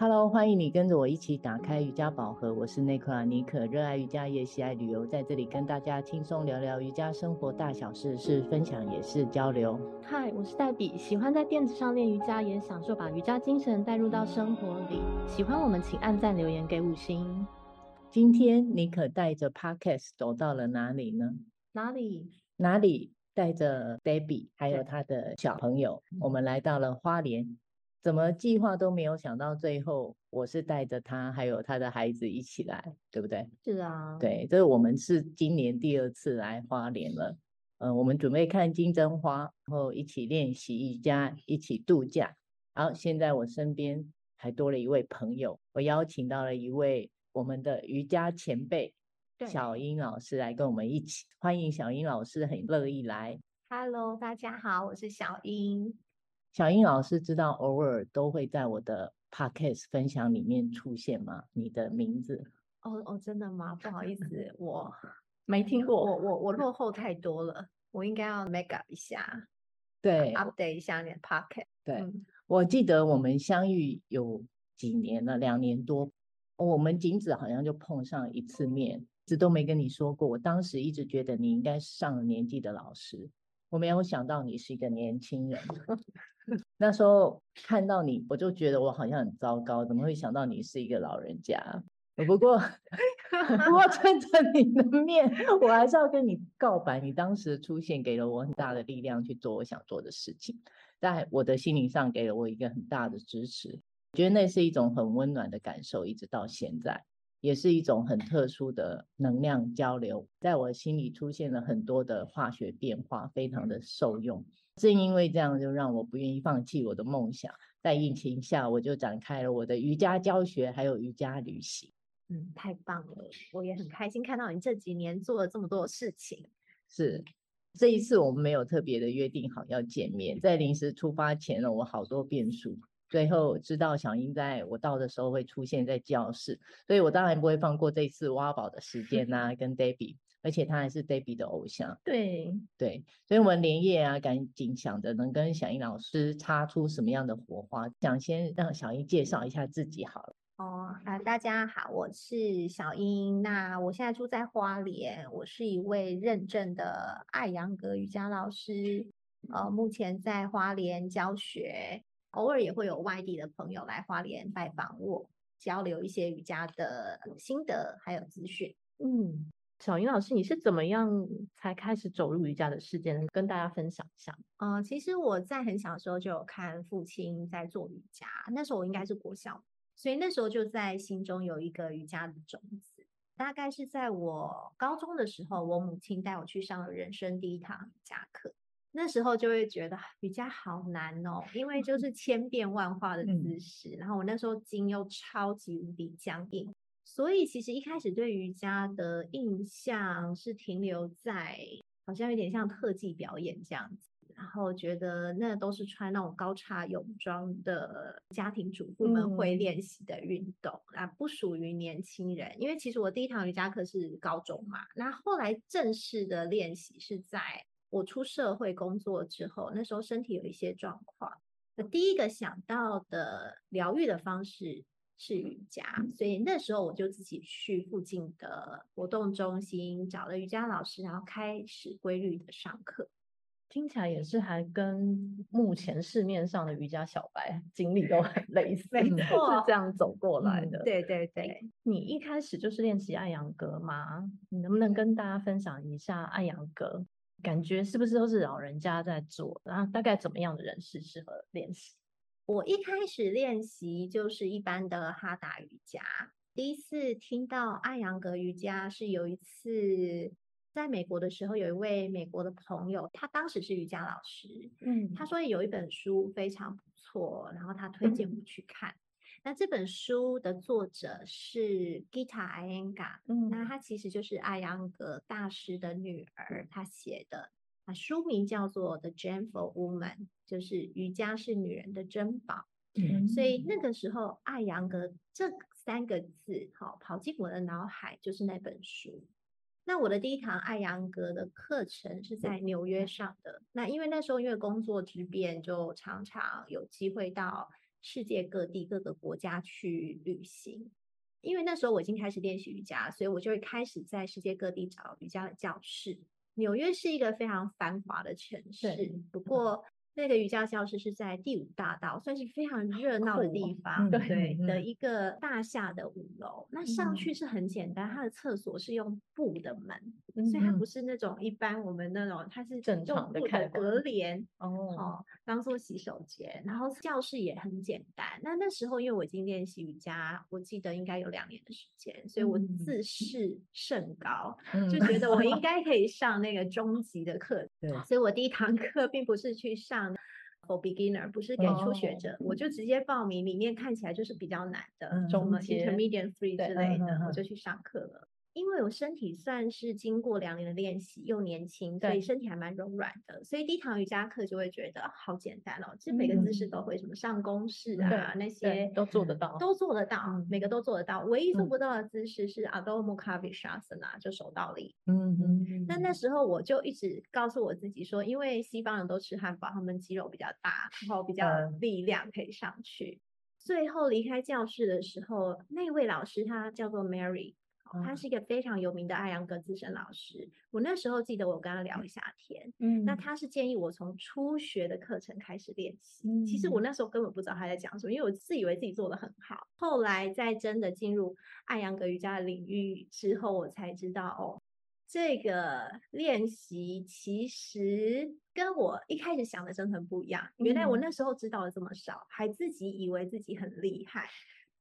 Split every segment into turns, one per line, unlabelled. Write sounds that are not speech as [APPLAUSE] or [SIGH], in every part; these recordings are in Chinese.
Hello，欢迎你跟着我一起打开瑜伽宝盒。我是内克拉尼可，热爱瑜伽也喜爱旅游，在这里跟大家轻松聊聊瑜伽生活大小事，是分享也是交流。
嗨，我是黛比，喜欢在垫子上练瑜伽，也享受把瑜伽精神带入到生活里。喜欢我们，请按赞留言给五星。
今天尼可带着 Podcast 走到了哪里呢？
哪里？
哪里？带着 Debbie 还有他的小朋友，我们来到了花莲。怎么计划都没有想到，最后我是带着他还有他的孩子一起来，对不对？
是啊，
对，这我们是今年第二次来花莲了。呃，我们准备看金针花，然后一起练习瑜伽，一起度假。好，现在我身边还多了一位朋友，我邀请到了一位我们的瑜伽前辈小英老师来跟我们一起。欢迎小英老师，很乐意来。
Hello，大家好，我是小英。
小英老师知道偶尔都会在我的 podcast 分享里面出现吗？你的名字？
哦哦，真的吗？不好意思，我 [LAUGHS]
没听过，
我我我落后太多了，我应该要 make up 一下，
对
，update 一下你的 podcast。
对、嗯，我记得我们相遇有几年了，两年多，我们仅止好像就碰上一次面，一直都没跟你说过。我当时一直觉得你应该是上了年纪的老师，我没有想到你是一个年轻人。[LAUGHS] [LAUGHS] 那时候看到你，我就觉得我好像很糟糕，怎么会想到你是一个老人家？不过，[LAUGHS] 不过趁着你的面，我还是要跟你告白。你当时出现给了我很大的力量去做我想做的事情，在我的心灵上给了我一个很大的支持。我觉得那是一种很温暖的感受，一直到现在，也是一种很特殊的能量交流，在我心里出现了很多的化学变化，非常的受用。正因为这样，就让我不愿意放弃我的梦想。在疫情下，我就展开了我的瑜伽教学，还有瑜伽旅行。
嗯，太棒了！我也很开心看到你这几年做了这么多事情。
是，这一次我们没有特别的约定好要见面，在临时出发前呢，我好多变数。最后知道小英在我到的时候会出现在教室，所以我当然不会放过这次挖宝的时间呐、[LAUGHS] 啊，跟 Debbie。而且他还是 Debbie 的偶像，
对
对，所以我们连夜啊，赶紧想着能跟小英老师擦出什么样的火花。想先让小英介绍一下自己好了。
哦啊，大家好，我是小英。那我现在住在花莲，我是一位认证的艾扬格瑜伽老师。呃，目前在花莲教学，偶尔也会有外地的朋友来花莲拜访我，交流一些瑜伽的心得还有资讯。
嗯。小英老师，你是怎么样才开始走入瑜伽的世界呢？跟大家分享一下。
嗯、呃，其实我在很小的时候就有看父亲在做瑜伽，那时候我应该是国小，所以那时候就在心中有一个瑜伽的种子。大概是在我高中的时候，我母亲带我去上了人生第一堂瑜伽课，那时候就会觉得瑜伽好难哦，因为就 [LAUGHS] 是千变万化的姿势，嗯、然后我那时候筋又超级无敌僵硬。所以其实一开始对瑜伽的印象是停留在好像有点像特技表演这样子，然后觉得那都是穿那种高叉泳装的家庭主妇们会练习的运动啊，不属于年轻人。因为其实我第一堂瑜伽课是高中嘛，那后来正式的练习是在我出社会工作之后，那时候身体有一些状况，那第一个想到的疗愈的方式。是瑜伽，所以那时候我就自己去附近的活动中心找了瑜伽老师，然后开始规律的上课。
听起来也是还跟目前市面上的瑜伽小白经历都很 [LAUGHS] 类似，
没错，
是这样走过来的。
嗯、对对对，
你一开始就是练习艾扬格吗？你能不能跟大家分享一下艾扬格？感觉是不是都是老人家在做？然后大概怎么样的人士适合练习？
我一开始练习就是一般的哈达瑜伽，第一次听到艾扬格瑜伽是有一次在美国的时候，有一位美国的朋友，他当时是瑜伽老师，嗯，他说有一本书非常不错，然后他推荐我去看。嗯、那这本书的作者是 Gita Iyengar，嗯，那她其实就是艾扬格大师的女儿，她写的啊。书名叫做《The Gentle Woman》，就是瑜伽是女人的珍宝。嗯，所以那个时候，艾扬格这三个字，好跑进我的脑海，就是那本书。那我的第一堂艾扬格的课程是在纽约上的。那因为那时候因为工作之便，就常常有机会到世界各地各个国家去旅行。因为那时候我已经开始练习瑜伽，所以我就会开始在世界各地找瑜伽的教室。纽约是一个非常繁华的城市，不过。那个瑜伽教室是在第五大道，算是非常热闹的地方，对，对的一个大厦的五楼。那上去是很简单，它的厕所是用布的门，所以它不是那种一般我们那种，它是正常的隔帘哦，当做洗手间。然后教室也很简单。那那时候因为我已经练习瑜伽，我记得应该有两年的时间，所以我自视甚高，就觉得我应 [LAUGHS] 该可以上那个中级的课。对，所以我第一堂课并不是去上。For beginner 不是给初学者，oh, 我就直接报名。里面看起来就是比较难的，什么 intermediate three 之类的，我就去上课了。因为我身体算是经过两年的练习，又年轻，所以身体还蛮柔软的。所以第一堂瑜伽课就会觉得好简单哦，其实每个姿势都会，什么上弓式啊，那些
都做得到，
都做得到，每个都做得到。唯一做不到的姿势是 Adho Mukha Vrikshasana，就手倒立。嗯嗯。那那时候我就一直告诉我自己说，因为西方人都吃汉堡，他们肌肉比较大，然后比较力量可以上去。最后离开教室的时候，那位老师他叫做 Mary。他是一个非常有名的艾扬格资深老师。我那时候记得我跟他聊一下天，嗯，那他是建议我从初学的课程开始练习。嗯，其实我那时候根本不知道他在讲什么，因为我自以为自己做的很好。后来在真的进入艾扬格瑜伽的领域之后，我才知道哦，这个练习其实跟我一开始想的真的很不一样。原来我那时候知道的这么少，还自己以为自己很厉害。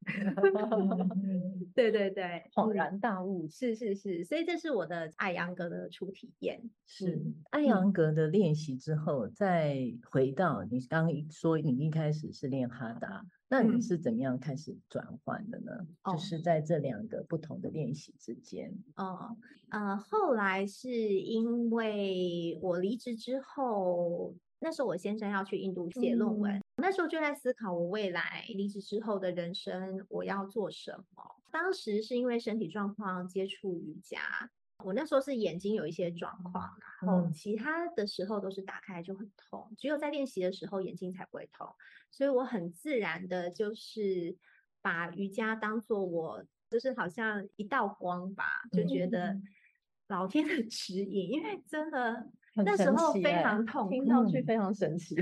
[LAUGHS] [LAUGHS] 对对对，
恍然大悟，
是是是，所以这是我的艾扬格的初体验。
是艾扬格的练习之后，再回到你刚刚说，你一开始是练哈达，那你是怎么样开始转换的呢？嗯、就是在这两个不同的练习之间。
哦，呃，后来是因为我离职之后。那时候我先生要去印度写论文，嗯、那时候就在思考我未来离职之后的人生我要做什么。当时是因为身体状况接触瑜伽，我那时候是眼睛有一些状况，然后其他的时候都是打开就很痛，只有在练习的时候眼睛才不会痛，所以我很自然的就是把瑜伽当做我就是好像一道光吧，就觉得 [LAUGHS] 老天的指引，因为真的。那时候非常痛，
听上去非常神奇。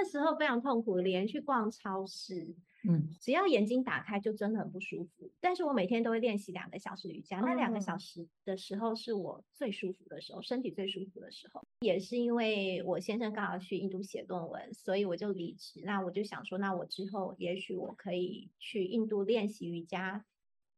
那时候非常痛苦，连去逛超市，嗯，只要眼睛打开就真的很不舒服。但是我每天都会练习两个小时瑜伽，那两个小时的时候是我最舒服的时候，身体最舒服的时候。也是因为我先生刚好去印度写论文，所以我就离职。那我就想说，那我之后也许我可以去印度练习瑜伽。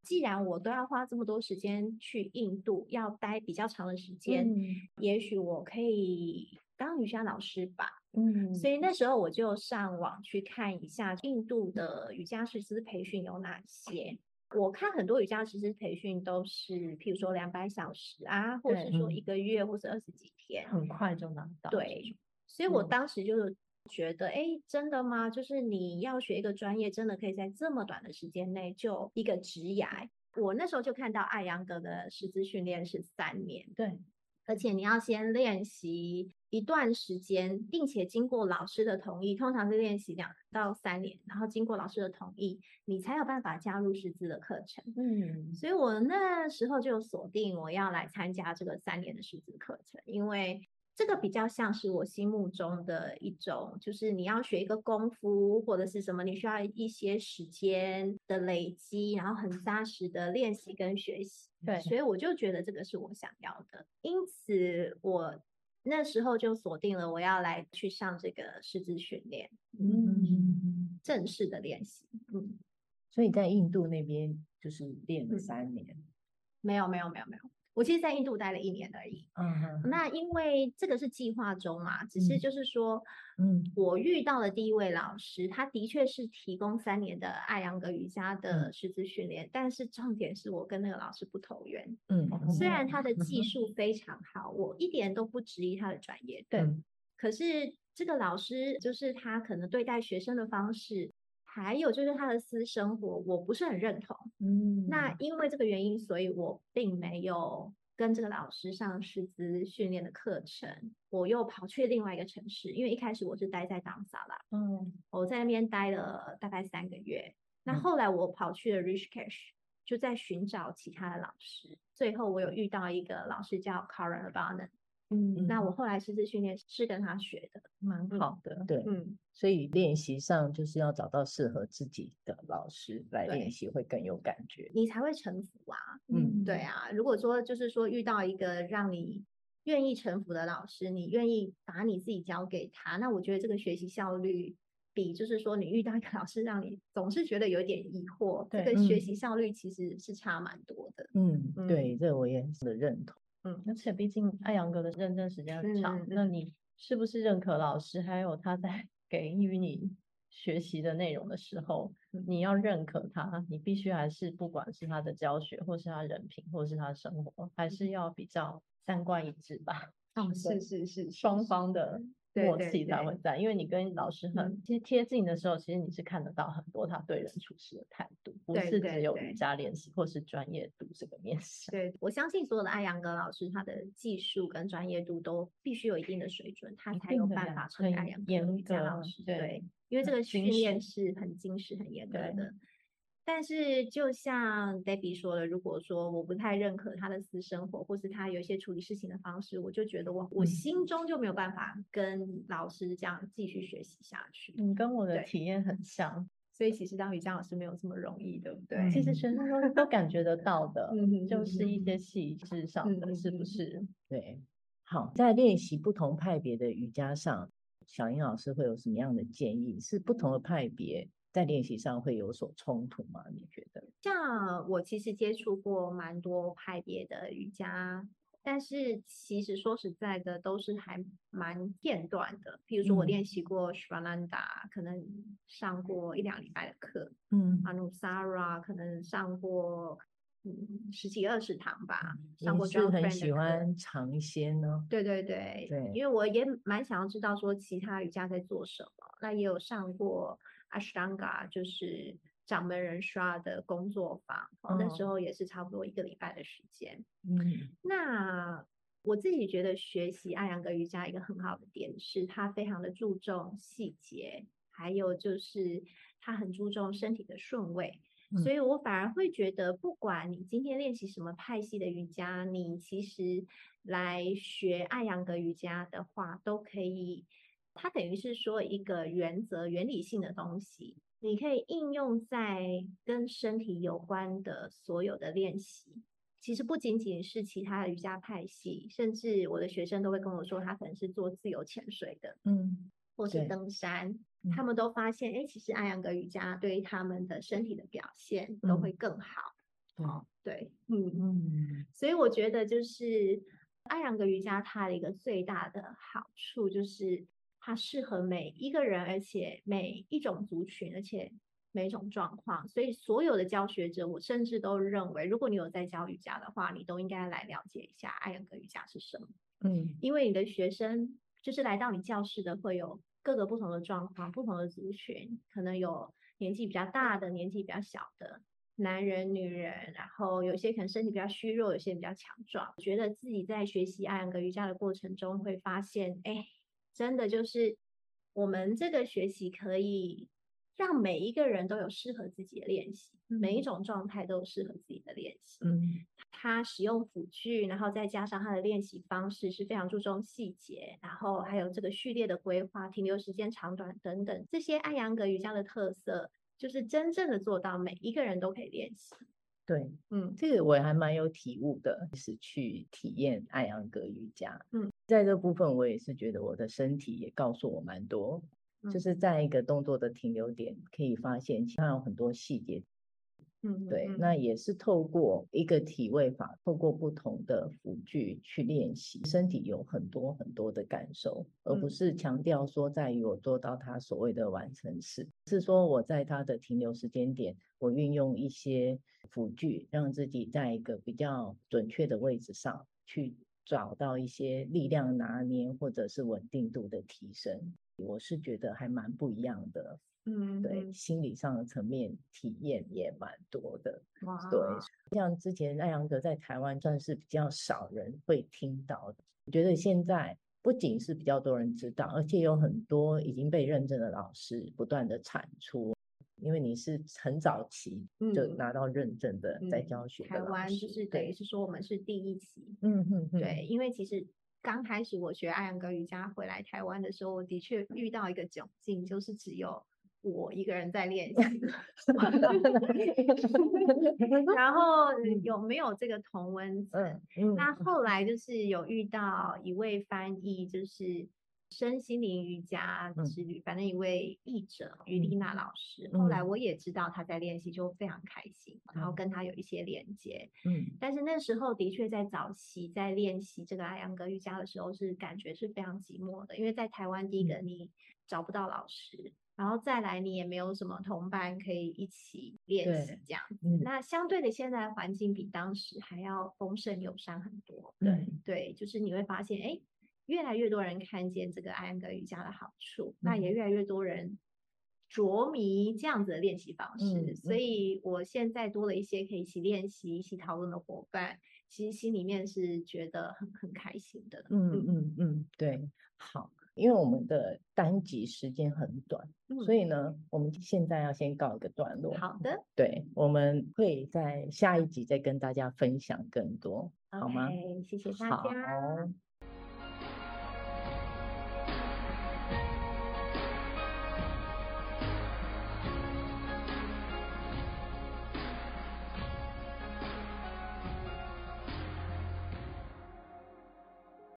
既然我都要花这么多时间去印度，要待比较长的时间，嗯、也许我可以当瑜伽老师吧。嗯，所以那时候我就上网去看一下印度的瑜伽师资培训有哪些。我看很多瑜伽师资培训都是，譬如说两百小时啊，或者是说一个月，或者二十几天，
很快就拿到。
对，所以我当时就是。觉得哎，真的吗？就是你要学一个专业，真的可以在这么短的时间内就一个职涯。我那时候就看到艾扬格的师资训练是三年，
对，
而且你要先练习一段时间，并且经过老师的同意，通常是练习两到三年，然后经过老师的同意，你才有办法加入师资的课程。嗯，所以我那时候就锁定我要来参加这个三年的师资课程，因为。这个比较像是我心目中的一种，就是你要学一个功夫或者是什么，你需要一些时间的累积，然后很扎实的练习跟学习。对，所以我就觉得这个是我想要的，因此我那时候就锁定了我要来去上这个师资训练，嗯，正式的练习。嗯，
所以在印度那边就是练了三年？
嗯，没有，没有，没有，没有。我其实，在印度待了一年而已。嗯哼。那因为这个是计划中嘛，只是就是说，嗯，我遇到的第一位老师，他的确是提供三年的艾扬格瑜伽的师资训练，但是重点是我跟那个老师不投缘。嗯。虽然他的技术非常好，我一点都不质疑他的专业。对。可是这个老师就是他可能对待学生的方式。还有就是他的私生活，我不是很认同。嗯，那因为这个原因，所以我并没有跟这个老师上师资训练的课程，我又跑去另外一个城市，因为一开始我是待在当萨拉，嗯，我在那边待了大概三个月。那后来我跑去了 Rishikesh，就在寻找其他的老师。最后我有遇到一个老师叫 Karan Labanan，嗯，那我后来师资训练是跟他学的，
蛮好的。
嗯、对，嗯，所以练习上就是要找到适合自己的老师来练习，会更有感觉，
你才会臣服啊。嗯，对啊。如果说就是说遇到一个让你愿意臣服的老师，你愿意把你自己交给他，那我觉得这个学习效率。比就是说，你遇到一个老师，让你总是觉得有点疑惑，对这个学习效率其实是差蛮多的。
嗯，对，这个我也是认同。
嗯，而且毕竟艾扬格的认证时间很长，嗯、那你是不是认可老师，还有他在 [LAUGHS] 给予你学习的内容的时候，嗯、你要认可他，你必须还是不管是他的教学，或是他人品，或是他的生活，还是要比较三观一致吧？
哦，是是是，
双方的。默契才会在，因为你跟老师很其实贴近的时候，其实你是看得到很多他对人处事的态度，不是只有瑜伽练习或是专业度这个面向。
对，我相信所有的艾扬格老师，他的技术跟专业度都必须有一定的水准，他才有办法成为艾扬格瑜伽老师。对，因为这个训练是很精实、很严格的。但是，就像 Debbie 说的，如果说我不太认可他的私生活，或是他有一些处理事情的方式，我就觉得我我心中就没有办法跟老师这样继续学习下去。
你跟我的体验很像，
所以其实当瑜伽老师没有这么容易，对不对？
其实学生都都感觉得到的，就是一些细致上的，是不是？
对。好，在练习不同派别的瑜伽上，小英老师会有什么样的建议？是不同的派别。在练习上会有所冲突吗？你觉得？
像我其实接触过蛮多派别的瑜伽，但是其实说实在的，都是还蛮片段的。譬如说我练习过 Shivananda，嗯、可能上过一两礼拜的课，嗯，Anusara 可能上过嗯十几二十堂吧，嗯、上过。
就很喜欢尝鲜呢？
对对对对，因为我也蛮想要知道说其他瑜伽在做什么。那也有上过。Ashtanga 就是掌门人刷的工作坊，哦、那时候也是差不多一个礼拜的时间。嗯，那我自己觉得学习艾扬格瑜伽一个很好的点是，它非常的注重细节，还有就是它很注重身体的顺位。嗯、所以我反而会觉得，不管你今天练习什么派系的瑜伽，你其实来学艾扬格瑜伽的话，都可以。它等于是说一个原则、原理性的东西，你可以应用在跟身体有关的所有的练习。其实不仅仅是其他的瑜伽派系，甚至我的学生都会跟我说，他可能是做自由潜水的，嗯，或是登山，他们都发现，哎，其实艾扬格瑜伽对于他们的身体的表现都会更好。
嗯、哦，
对，嗯嗯，所以我觉得就是艾扬格瑜伽它的一个最大的好处就是。它适合每一个人，而且每一种族群，而且每一种状况。所以，所有的教学者，我甚至都认为，如果你有在教瑜伽的话，你都应该来了解一下艾扬格瑜伽是什么。嗯，因为你的学生就是来到你教室的，会有各个不同的状况、不同的族群，可能有年纪比较大的、年纪比较小的男人、女人，然后有些可能身体比较虚弱，有些比较强壮。觉得自己在学习艾扬格瑜伽的过程中，会发现，哎。真的就是我们这个学习可以让每一个人都有适合自己的练习，嗯、每一种状态都有适合自己的练习。嗯，他使用辅具，然后再加上他的练习方式是非常注重细节，然后还有这个序列的规划、停留时间长短等等这些艾扬格瑜伽的特色，就是真正的做到每一个人都可以练习。
对，嗯，这个我还蛮有体悟的，是去体验艾扬格瑜伽。嗯，在这部分我也是觉得我的身体也告诉我蛮多，嗯、就是在一个动作的停留点，可以发现其他有很多细节。嗯，对，那也是透过一个体位法，透过不同的辅具去练习，身体有很多很多的感受，而不是强调说在于我做到它所谓的完成式，是说我在它的停留时间点，我运用一些辅具，让自己在一个比较准确的位置上去找到一些力量拿捏或者是稳定度的提升，我是觉得还蛮不一样的
嗯，
对，心理上的层面体验也蛮多的。对，像之前艾扬格在台湾算是比较少人会听到的，我觉得现在不仅是比较多人知道，而且有很多已经被认证的老师不断的产出。因为你是很早期就拿到认证的，在教学、嗯嗯、
台湾就是等于是说我们是第一期，
嗯嗯嗯，
对，因为其实刚开始我学艾扬格瑜伽回来台湾的时候，我的确遇到一个窘境，就是只有我一个人在练习，[LAUGHS] 然后有没有这个同温层？嗯嗯，那后来就是有遇到一位翻译，就是。身心灵瑜伽之旅，反正一位译者于丽娜老师，嗯、后来我也知道她在练习，就非常开心，嗯、然后跟她有一些连接。嗯，但是那时候的确在早期在练习这个艾扬格瑜伽的时候，是感觉是非常寂寞的，因为在台湾，第一个你找不到老师，嗯、然后再来你也没有什么同伴可以一起练习这样子。嗯、那相对的，现在环境比当时还要丰盛友善很多。对对，就是你会发现，哎。越来越多人看见这个艾扬格瑜伽的好处，嗯、那也越来越多人着迷这样子的练习方式，嗯、所以我现在多了一些可以一起练习、一起讨论的伙伴，其实心里面是觉得很很开心的。
嗯嗯嗯，对，好，因为我们的单集时间很短，嗯、所以呢，我们现在要先告一个段落。
好的，
对，我们会在下一集再跟大家分享更多
，Okay,
好吗？
谢谢大家。